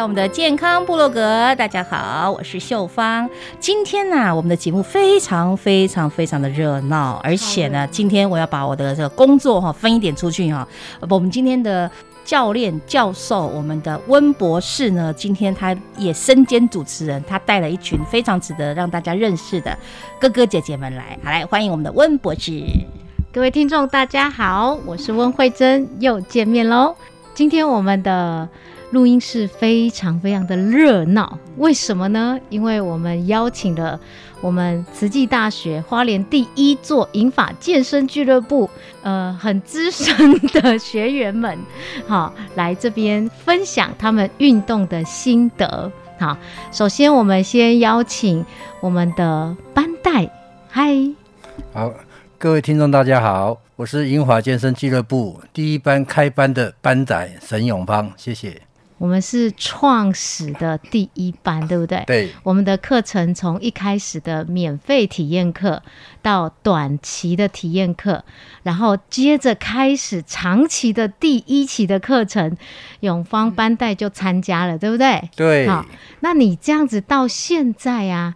到我们的健康部落格，大家好，我是秀芳。今天呢，我们的节目非常非常非常的热闹，而且呢，今天我要把我的这个工作哈分一点出去哈。我们今天的教练教授，我们的温博士呢，今天他也身兼主持人，他带了一群非常值得让大家认识的哥哥姐姐们来，好来欢迎我们的温博士。各位听众大家好，我是温慧珍，又见面喽。今天我们的。录音室非常非常的热闹，为什么呢？因为我们邀请了我们慈济大学花莲第一座银法健身俱乐部，呃，很资深的学员们，好，来这边分享他们运动的心得。好，首先我们先邀请我们的班代，嗨，好，各位听众大家好，我是银华健身俱乐部第一班开班的班仔沈永芳，谢谢。我们是创始的第一班，对不对？对。我们的课程从一开始的免费体验课，到短期的体验课，然后接着开始长期的第一期的课程，永芳班带就参加了，对不对？对。好，那你这样子到现在啊，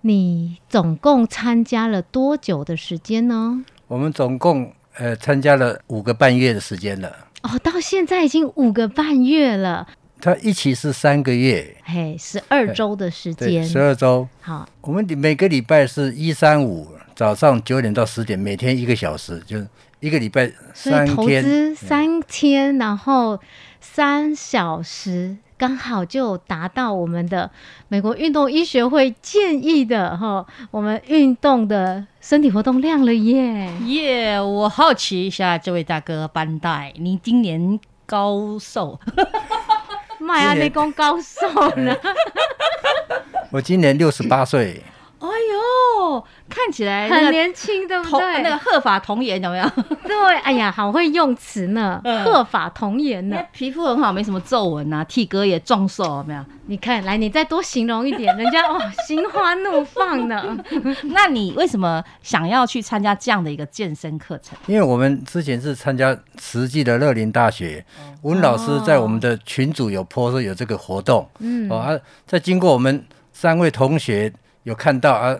你总共参加了多久的时间呢？我们总共呃参加了五个半月的时间了。哦，到现在已经五个半月了。他一起是三个月，嘿，十二周的时间，十二周。好，我们每个礼拜是一三五早上九点到十点，每天一个小时，就一个礼拜三天。投资三天，然后三小时，刚好就达到我们的美国运动医学会建议的哈，我们运动的身体活动量了耶耶！我好奇一下，这位大哥班代，你今年高寿？你讲高寿呢？我今年六十八岁。看起来很年轻，对不对？那个鹤发童颜有没有？对，哎呀，好会用词呢，鹤发童颜呢，皮肤很好，没什么皱纹啊，体格也壮硕，有没有？你看，来，你再多形容一点，人家 哦，心花怒放呢。那你为什么想要去参加这样的一个健身课程？因为我们之前是参加慈济的乐林大学，温老师在我们的群组有播说有这个活动，嗯，哦，在经过我们三位同学。有看到啊，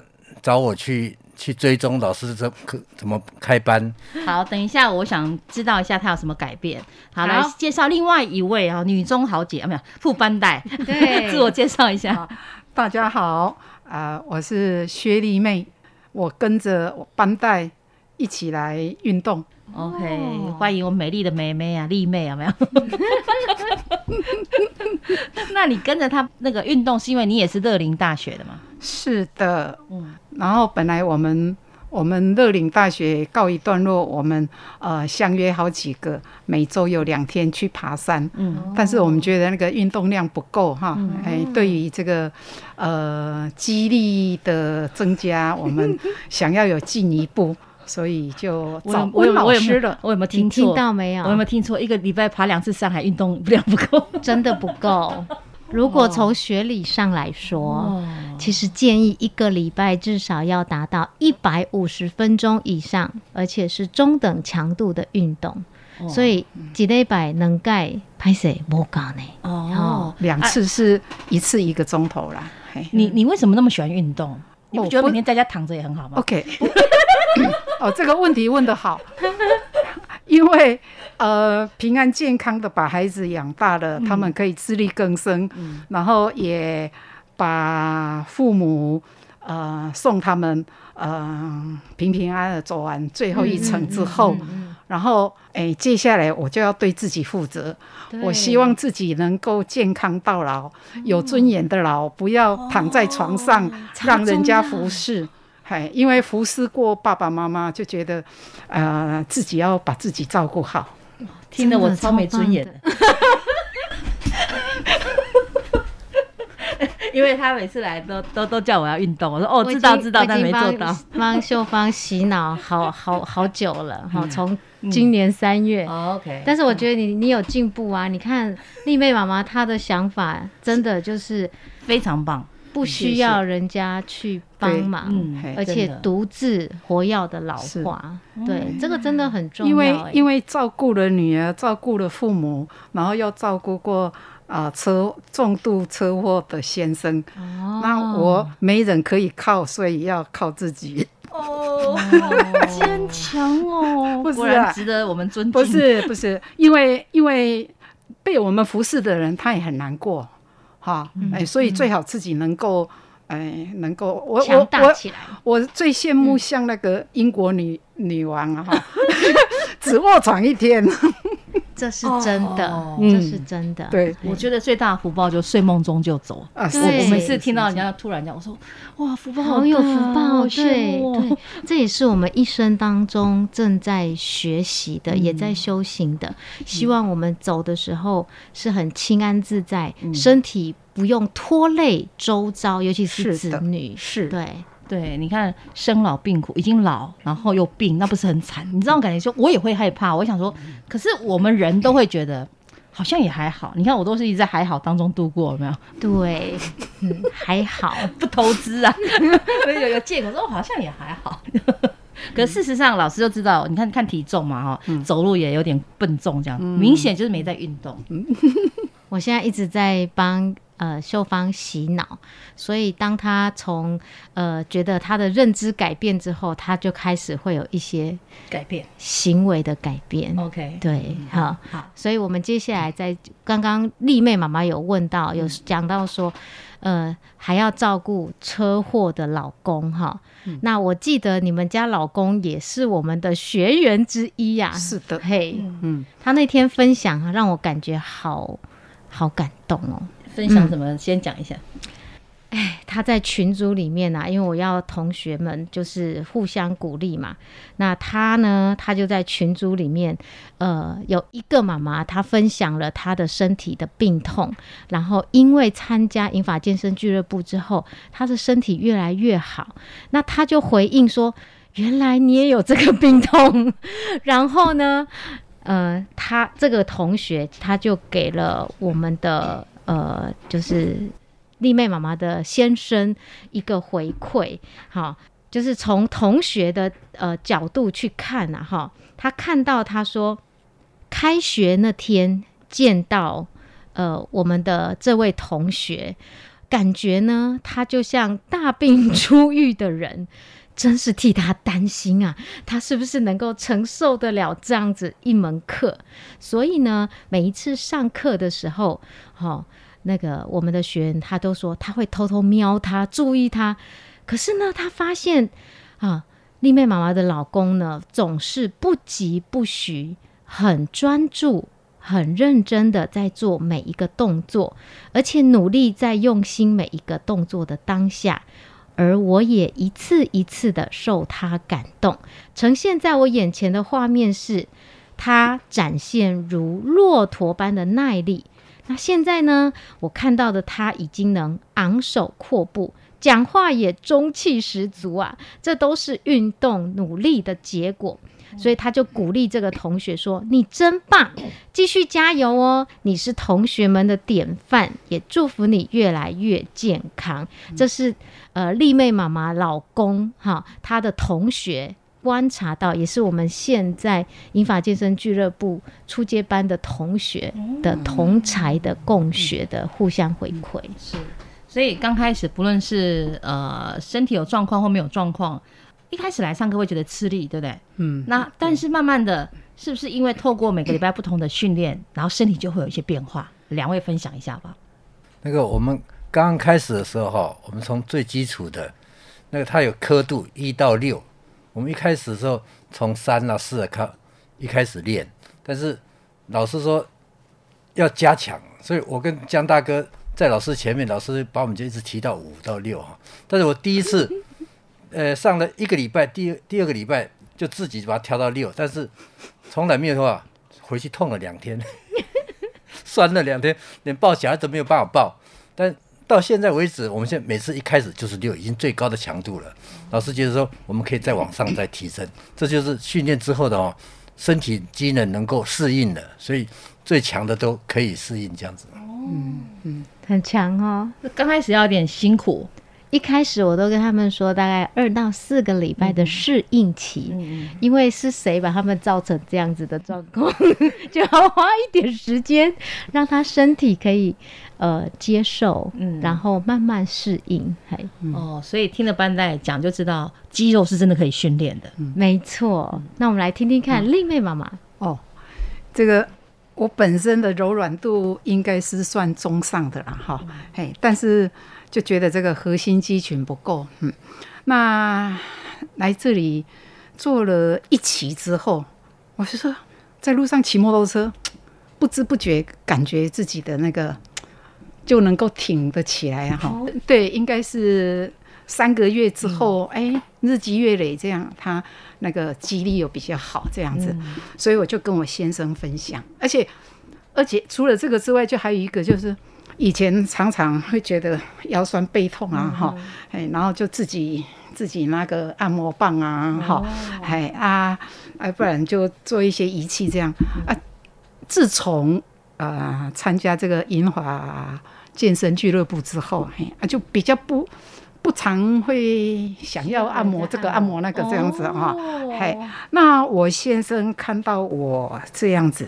找我去去追踪老师怎可怎么开班？好，等一下，我想知道一下他有什么改变。好，来介绍另外一位啊，女中豪杰啊，没有副班带，对，自我介绍一下。大家好，啊，我是薛丽妹，我跟着班带一起来运动。OK，欢迎我美丽的妹妹啊，丽妹有没有？那你跟着他那个运动，是因为你也是乐林大学的吗？是的，嗯。然后本来我们我们乐岭大学告一段落，我们呃相约好几个，每周有两天去爬山。嗯。但是我们觉得那个运动量不够哈，哎，对于这个呃肌力的增加，我们想要有进一步。所以就我找我有我有温老师了。我有没有听错？听到没有我有没有听错？一个礼拜爬两次山，还运动量不够，真的不够。如果从学理上来说，其实建议一个礼拜至少要达到一百五十分钟以上，而且是中等强度的运动。所以几礼拜能盖拍摄不高呢？哦，两次是一次一个钟头啦。你你为什么那么喜欢运动？你不哦觉得不每天在家躺着也很好吗？OK，哦，这个问题问得好，因为呃，平安健康的把孩子养大了，他们可以自力更生，然后也把父母呃送他们呃平平安安的走完最后一程之后，然后哎，接下来我就要对自己负责。我希望自己能够健康到老，有尊严的老，不要躺在床上、让人家服侍。嗨，因为服侍过爸爸妈妈，就觉得呃自己要把自己照顾好。听得我超没尊严的。因为他每次来都都都叫我要运动，我说哦知道知道，但没做到。帮秀芳洗脑好好好久了 哈，从今年三月。嗯 OK，但是我觉得你你有进步啊！你看丽妹妈妈她的想法真的就是非常棒，不需要人家去帮忙，嗯而且独自活药的老化，对这个真的很重要。因为因为照顾了女儿，照顾了父母，然后又照顾过。啊，车重度车祸的先生，哦、那我没人可以靠，所以要靠自己。哦，坚强哦，不是、啊，值得我们尊敬。不是不是，因为因为被我们服侍的人，他也很难过，哈，嗯、哎，所以最好自己能够，哎，能够我强大起来。我最羡慕像那个英国女、嗯、女王啊，哈，只卧床一天。这是真的，哦、这是真的。对，我觉得最大的福报就睡梦中就走。啊，我我每次听到人家突然讲，我说哇，福报好有福报，哦。对对，这也是我们一生当中正在学习的，嗯。也在修行的。希望我们走的时候是很清安自在，嗯。身体不用拖累周遭，尤其是子女。是对。对，你看生老病苦，已经老，然后又病，那不是很惨？你知道感觉说，我也会害怕。我想说，可是我们人都会觉得，好像也还好。你看，我都是一直在还好当中度过，有没有？对，嗯，还好，不投资啊，有有借口说，好像也还好。可事实上，老师就知道，你看看体重嘛，哈、嗯，走路也有点笨重，这样、嗯、明显就是没在运动。我现在一直在帮。呃，秀芳洗脑，所以当他从呃觉得他的认知改变之后，他就开始会有一些改变。行为的改变。OK，对，嗯、好，好，所以我们接下来在刚刚丽妹妈妈有问到，有讲到说，呃，还要照顾车祸的老公哈。嗯、那我记得你们家老公也是我们的学员之一呀、啊。是的，嘿，嗯，他那天分享啊，让我感觉好好感动哦。分享什么？嗯、先讲一下。哎，他在群组里面啊，因为我要同学们就是互相鼓励嘛。那他呢，他就在群组里面，呃，有一个妈妈，她分享了她的身体的病痛，然后因为参加银发健身俱乐部之后，她的身体越来越好。那他就回应说：“原来你也有这个病痛。”然后呢，呃，他这个同学他就给了我们的。呃，就是丽妹妈妈的先生一个回馈，哈，就是从同学的呃角度去看呐、啊，哈，他看到他说，开学那天见到呃我们的这位同学，感觉呢，他就像大病 初愈的人。真是替他担心啊！他是不是能够承受得了这样子一门课？所以呢，每一次上课的时候，哦，那个我们的学员他都说他会偷偷瞄他，注意他。可是呢，他发现啊，丽妹妈妈的老公呢，总是不急不徐，很专注、很认真的在做每一个动作，而且努力在用心每一个动作的当下。而我也一次一次的受他感动，呈现在我眼前的画面是，他展现如骆驼般的耐力。那现在呢，我看到的他已经能昂首阔步，讲话也中气十足啊，这都是运动努力的结果。所以他就鼓励这个同学说：“你真棒，继续加油哦！你是同学们的典范，也祝福你越来越健康。”这是呃丽妹妈妈老公哈，他的同学观察到，也是我们现在英法健身俱乐部初阶班的同学的同才的共学的互相回馈。是，所以刚开始不论是呃身体有状况或没有状况。一开始来上课会觉得吃力，对不对？嗯。那但是慢慢的，是不是因为透过每个礼拜不同的训练，然后身体就会有一些变化？两位分享一下吧。那个我们刚刚开始的时候哈，我们从最基础的，那个它有刻度一到六，我们一开始的时候从三到四的开一开始练，但是老师说要加强，所以我跟江大哥在老师前面，老师把我们就一直提到五到六哈。但是我第一次。呃，上了一个礼拜，第第二个礼拜就自己把它调到六，但是从来没有的话，回去痛了两天，酸了两天，连抱小孩都没有办法抱。但到现在为止，我们现在每次一开始就是六，已经最高的强度了。老师就是说，我们可以再往上再提升，这就是训练之后的哦，身体机能能够适应的，所以最强的都可以适应这样子。嗯嗯，很强哦。刚开始要点辛苦。一开始我都跟他们说，大概二到四个礼拜的适应期，因为是谁把他们造成这样子的状况，就要花一点时间，让他身体可以呃接受，嗯，然后慢慢适应。嘿，哦，所以听了班代讲就知道，肌肉是真的可以训练的。没错，那我们来听听看丽妹妈妈。哦，这个我本身的柔软度应该是算中上的啦，哈，嘿，但是。就觉得这个核心肌群不够，嗯，那来这里做了一期之后，我是说在路上骑摩托车，不知不觉感觉自己的那个就能够挺得起来啊！哈，对，应该是三个月之后，哎，日积月累这样，他那个肌力又比较好，这样子，所以我就跟我先生分享，而且而且除了这个之外，就还有一个就是。以前常常会觉得腰酸背痛啊，哈，哎，然后就自己自己拿个按摩棒啊，哈，哎啊，哎，不然就做一些仪器这样。啊。自从啊参加这个银华健身俱乐部之后，嘿，啊就比较不不常会想要按摩这个按摩那个这样子哈，嘿，那我先生看到我这样子，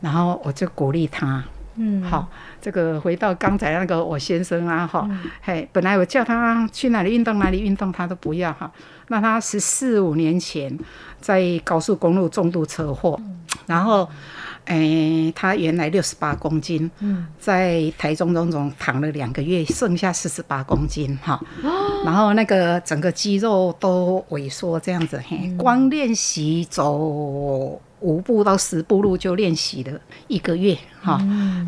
然后我就鼓励他，嗯，好。这个回到刚才那个我先生啊，哈，嘿，本来我叫他去哪里运动哪里运动，他都不要哈。那他十四五年前在高速公路重度车祸，然后，诶，他原来六十八公斤，在台中中总躺了两个月，剩下四十八公斤哈。然后那个整个肌肉都萎缩这样子，嘿，光练习走五步到十步路就练习了一个月哈，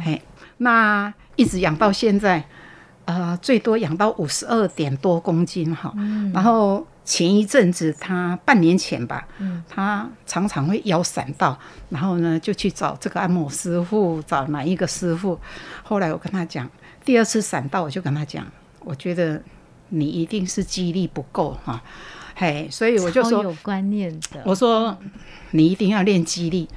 嘿。那一直养到现在，呃，最多养到五十二点多公斤哈。然后前一阵子，他半年前吧，他常常会腰闪到，然后呢就去找这个按摩师傅，找哪一个师傅。后来我跟他讲，第二次闪到，我就跟他讲，我觉得你一定是肌力不够哈。嘿，所以我就说有观念的，我说你一定要练肌力。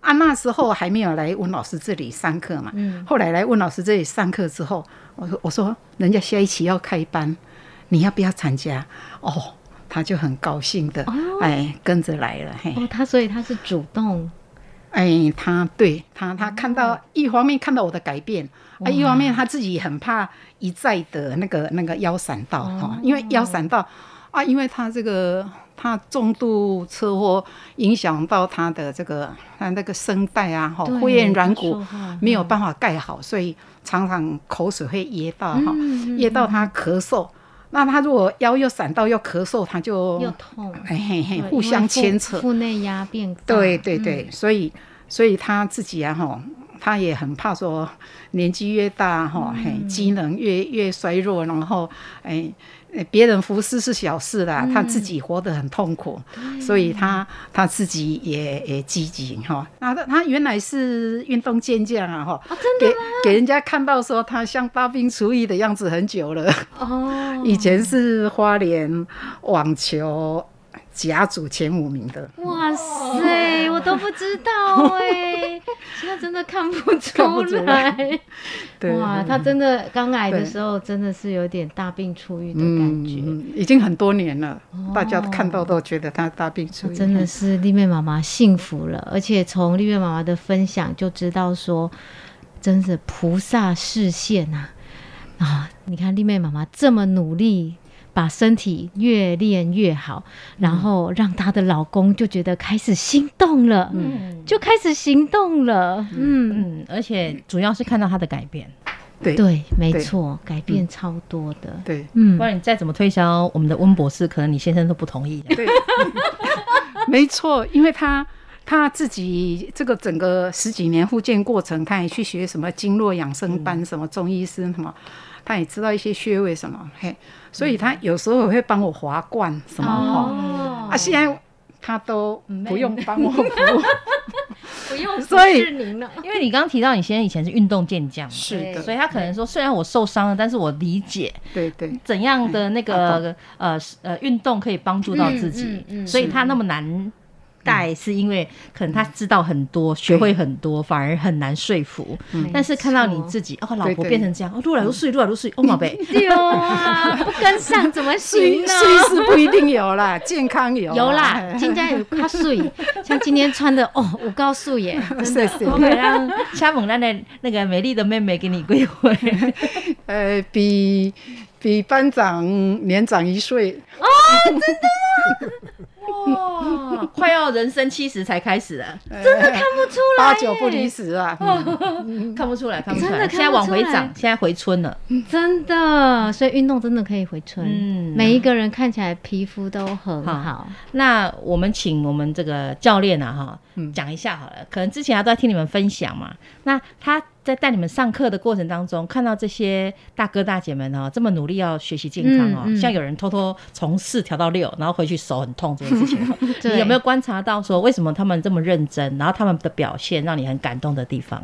啊，那时候还没有来温老师这里上课嘛。嗯。后来来温老师这里上课之后，我说：“我说人家下一期要开班，你要不要参加？”哦，他就很高兴的，哎，跟着来了。嘿。哦，他所以他是主动。哎，他对他他看到一方面看到我的改变，啊，一方面他自己很怕一再的那个那个腰闪到哈，因为腰闪到啊，因为他这个。他重度车祸影响到他的这个他那个声带啊，哈，会咽软骨没有办法盖好，所以常常口水会噎到哈，噎到他咳嗽。那他如果腰又闪到又咳嗽，他就又痛，嘿嘿嘿，互相牵扯，腹内压变高。对对对，所以所以他自己啊哈，他也很怕说年纪越大哈，嘿，机能越越衰弱，然后哎。别人服侍是小事啦，他自己活得很痛苦，所以他他自己也也积极哈。那他他原来是运动健将啊哈，给给人家看到说他像大病厨艺的样子很久了哦。以前是花莲网球。甲组前五名的，哇塞，我都不知道哎，现在真的看不出来。哇，他真的刚来的时候，真的是有点大病初愈的感觉，已经很多年了，大家看到都觉得他大病初愈。真的是丽妹妈妈幸福了，而且从丽妹妈妈的分享就知道说，真是菩萨视线呐啊！你看丽妹妈妈这么努力。把身体越练越好，然后让她的老公就觉得开始心动了，嗯，就开始行动了，嗯。嗯，而且主要是看到她的改变，对。对，没错，改变超多的，对，嗯，不然你再怎么推销我们的温博士，可能你先生都不同意，对，没错，因为他他自己这个整个十几年复健过程，他也去学什么经络养生班，什么中医师什么。他也知道一些穴位什么，嘿，所以他有时候会帮我划罐什么哈，啊，现在他都不用帮我，不用，所以您了，因为你刚刚提到你先生以前是运动健将，是的，所以他可能说，虽然我受伤了，但是我理解，对对，怎样的那个呃呃运动可以帮助到自己，所以他那么难。带是因为可能他知道很多，学会很多，反而很难说服。但是看到你自己哦，老婆变成这样，哦，路来路睡，路来路睡，哦，宝贝，有啊，不跟上怎么行呢？睡是不一定有啦，健康有有啦，今天有他睡，像今天穿的哦，我告诉耶，真的，我可以让掐猛男的那个美丽的妹妹给你归回，呃，比比班长年长一岁。哦，真的吗？哇，快要人生七十才开始了，真的看不出来，八九不离十啊，看不出来，看不出来，现在往回长，现在回春了，真的，所以运动真的可以回春，嗯，每一个人看起来皮肤都很好。那我们请我们这个教练啊，哈，讲一下好了，可能之前他都在听你们分享嘛，那他。在带你们上课的过程当中，看到这些大哥大姐们哦，这么努力要学习健康哦，像有人偷偷从四调到六，然后回去手很痛这件事情，你有没有观察到说为什么他们这么认真，然后他们的表现让你很感动的地方？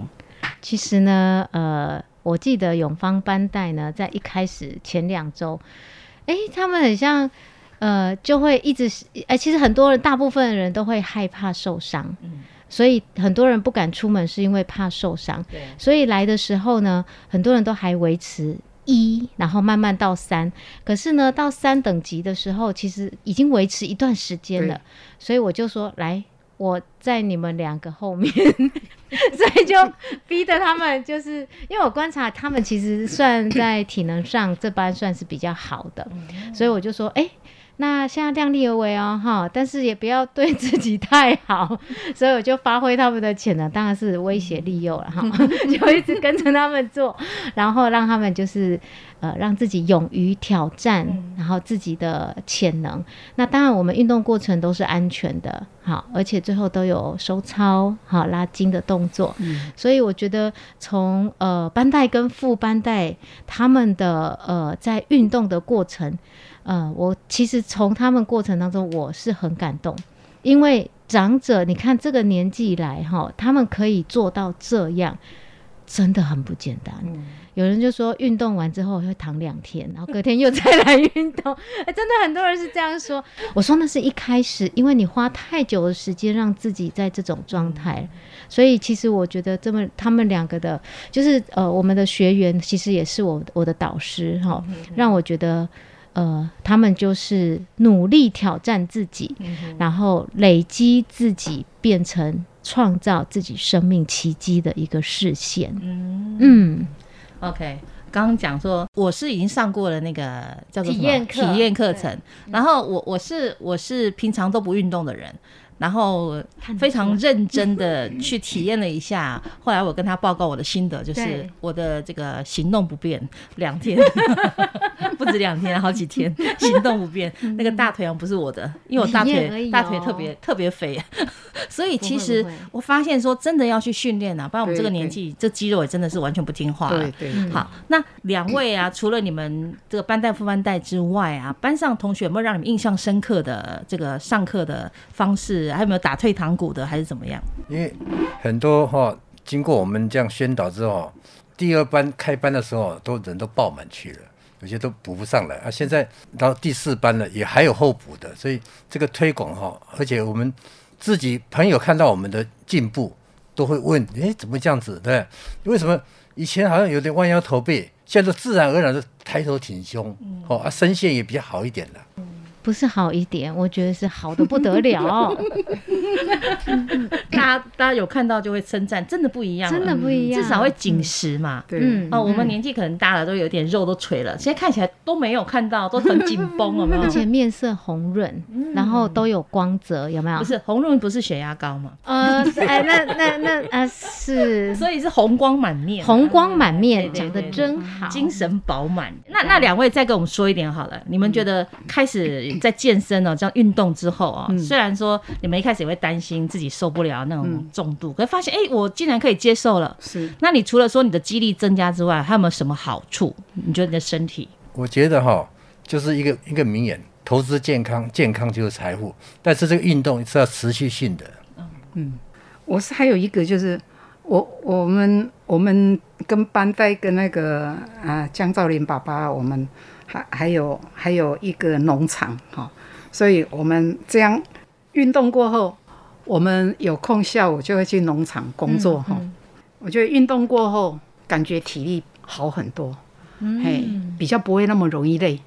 其实呢，呃，我记得永芳班带呢，在一开始前两周，哎，他们很像呃，就会一直哎，其实很多人，大部分人都会害怕受伤。所以很多人不敢出门，是因为怕受伤。所以来的时候呢，很多人都还维持一，然后慢慢到三。可是呢，到三等级的时候，其实已经维持一段时间了。所以我就说，来，我在你们两个后面，所以就逼得他们，就是因为我观察他们，其实算在体能上这班算是比较好的。所以我就说，哎。那现在量力而为哦，哈，但是也不要对自己太好，所以我就发挥他们的潜能，当然是威胁利诱了哈，就一直跟着他们做，然后让他们就是呃让自己勇于挑战，然后自己的潜能。那当然我们运动过程都是安全的，好，而且最后都有收操、好拉筋的动作。所以我觉得从呃班带跟副班带他们的呃在运动的过程。呃，我其实从他们过程当中，我是很感动，因为长者，你看这个年纪来哈，他们可以做到这样，真的很不简单。有人就说运动完之后会躺两天，然后隔天又再来运动，哎，真的很多人是这样说。我说那是一开始，因为你花太久的时间让自己在这种状态，所以其实我觉得这么他们两个的，就是呃，我们的学员其实也是我我的导师哈，让我觉得。呃，他们就是努力挑战自己，然后累积自己，变成创造自己生命奇迹的一个视线。嗯。嗯，OK，刚刚讲说我是已经上过了那个叫做体验课。体验课程，然后我我是我是平常都不运动的人。然后非常认真的去体验了一下。后来我跟他报告我的心得，就是我的这个行动不便两天，不止两天，好几天 行动不便。那个大腿不是我的，因为我大腿大腿特别特别肥，所以其实我发现说真的要去训练啊，不然我们这个年纪这肌肉也真的是完全不听话了。对对。好，那两位啊，除了你们这个班带副班带之外啊，班上同学有没有让你们印象深刻的这个上课的方式？还有没有打退堂鼓的，还是怎么样？因为很多哈，经过我们这样宣导之后，第二班开班的时候，都人都爆满去了，有些都补不上来啊。现在到第四班了，也还有候补的，所以这个推广哈，而且我们自己朋友看到我们的进步，都会问：哎，怎么这样子？对，为什么以前好像有点弯腰驼背，现在自然而然的抬头挺胸，哦啊，声线也比较好一点了。不是好一点，我觉得是好的不得了。大家有看到就会称赞，真的不一样，真的不一样，至少会紧实嘛。对，哦，我们年纪可能大了，都有点肉都垂了，现在看起来都没有看到，都很紧绷，有没有？而且面色红润，然后都有光泽，有没有？不是红润，不是血压高吗？呃，哎，那那那啊是，所以是红光满面，红光满面，讲的真好，精神饱满。那那两位再跟我们说一点好了，你们觉得开始。在健身哦，这样运动之后啊，虽然说你们一开始也会担心自己受不了那种重度，可是发现哎，我竟然可以接受了。是，那你除了说你的肌力增加之外，还有没有什么好处？你觉得你的身体？我觉得哈，就是一个一个名言：投资健康，健康就是财富。但是这个运动是要持续性的。嗯，我是还有一个就是我我们我们跟班代跟那个啊江兆林爸爸我们。还还有还有一个农场哈，所以我们这样运动过后，我们有空下午就会去农场工作哈。我觉得运动过后感觉体力好很多，嘿，比较不会那么容易累。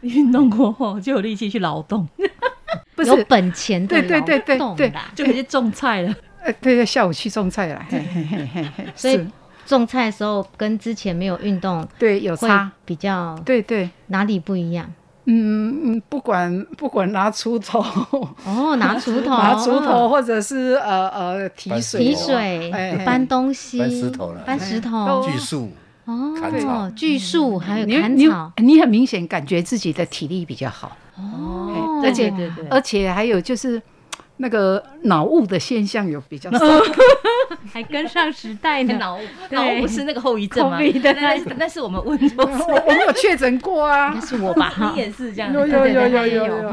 运动过后就有力气去劳动，不是本钱对对对对对，就可以去种菜了。呃，对对，下午去种菜了，嘿嘿嘿嘿嘿，所以。种菜的时候跟之前没有运动，对有差比较，对对哪里不一样？嗯嗯，不管不管拿锄头。哦，拿锄头。拿锄头，或者是呃呃提水。提水。搬东西。搬石头了。搬石头。锯树。哦。锯树还有砍草，你很明显感觉自己的体力比较好。哦，而且而且还有就是。那个脑雾的现象有比较少，还跟上时代呢。脑雾，脑雾不是那个后遗症吗？那那是我们问错，我没有确诊过啊。那是我吧？你也是这样，有有有有有有。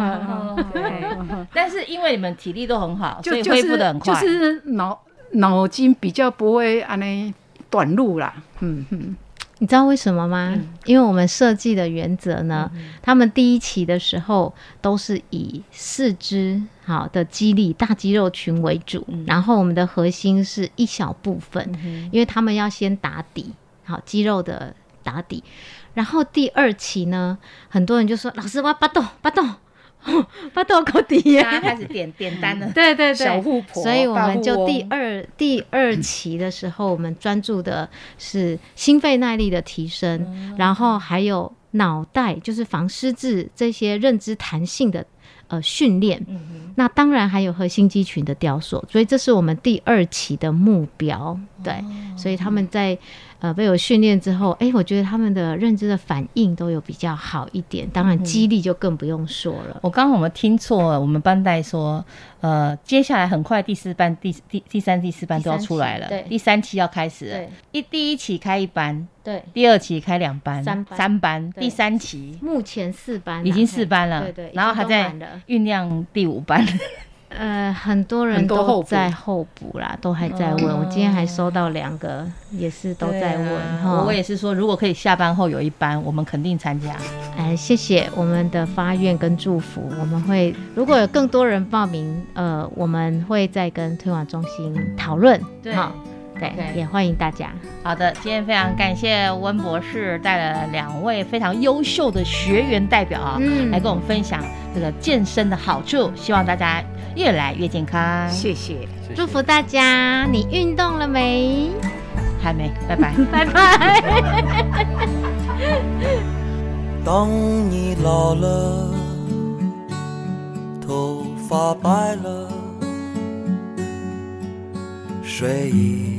但是因为你们体力都很好，所以恢复的很快。就是脑脑筋比较不会安尼短路啦。嗯嗯。你知道为什么吗？因为我们设计的原则呢，他们第一期的时候都是以四肢好的肌力、大肌肉群为主，然后我们的核心是一小部分，因为他们要先打底，好肌肉的打底。然后第二期呢，很多人就说：“老师，我要八动八动。”发多高低呀？开始点点单了。对对对，小富婆。所以我们就第二第二期的时候，我们专注的是心肺耐力的提升，然后还有脑袋，就是防失智这些认知弹性的呃训练。那当然还有核心肌群的雕塑，所以这是我们第二期的目标。对，所以他们在。呃，被我训练之后，哎，我觉得他们的认知的反应都有比较好一点，当然激励就更不用说了。我刚刚我们听错，我们班代说，呃，接下来很快第四班、第第第三、第四班都要出来了，对，第三期要开始，一第一期开一班，对，第二期开两班，三班，三班，第三期目前四班已经四班了，对对，然后还在酝酿第五班。呃，很多人都在候补啦，都还在问。我今天还收到两个，也是都在问。我也是说，如果可以下班后有一班，我们肯定参加。哎，谢谢我们的发愿跟祝福，我们会如果有更多人报名，呃，我们会再跟推广中心讨论。对，对，也欢迎大家。好的，今天非常感谢温博士带了两位非常优秀的学员代表啊，嗯来跟我们分享这个健身的好处，希望大家。越来越健康，谢谢，祝福大家。你运动了没？还没，拜拜，拜拜。当你老了，头发白了。睡意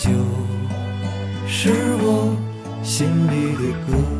就是我心里的歌。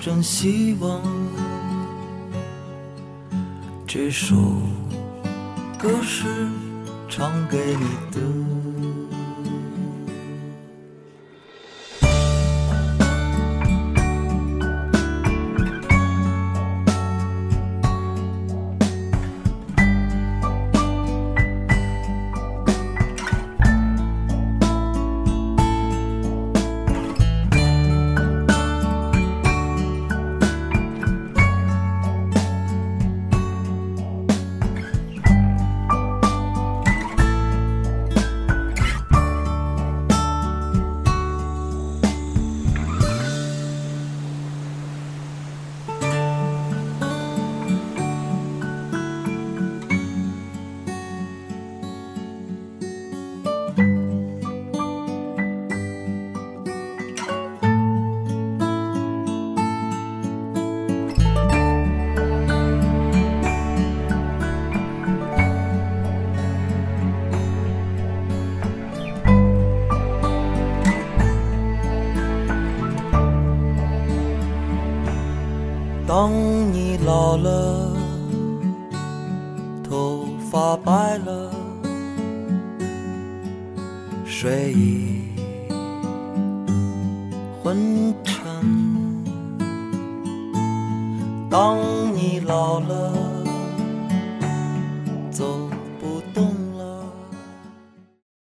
真希望这首歌是唱给你的。老了，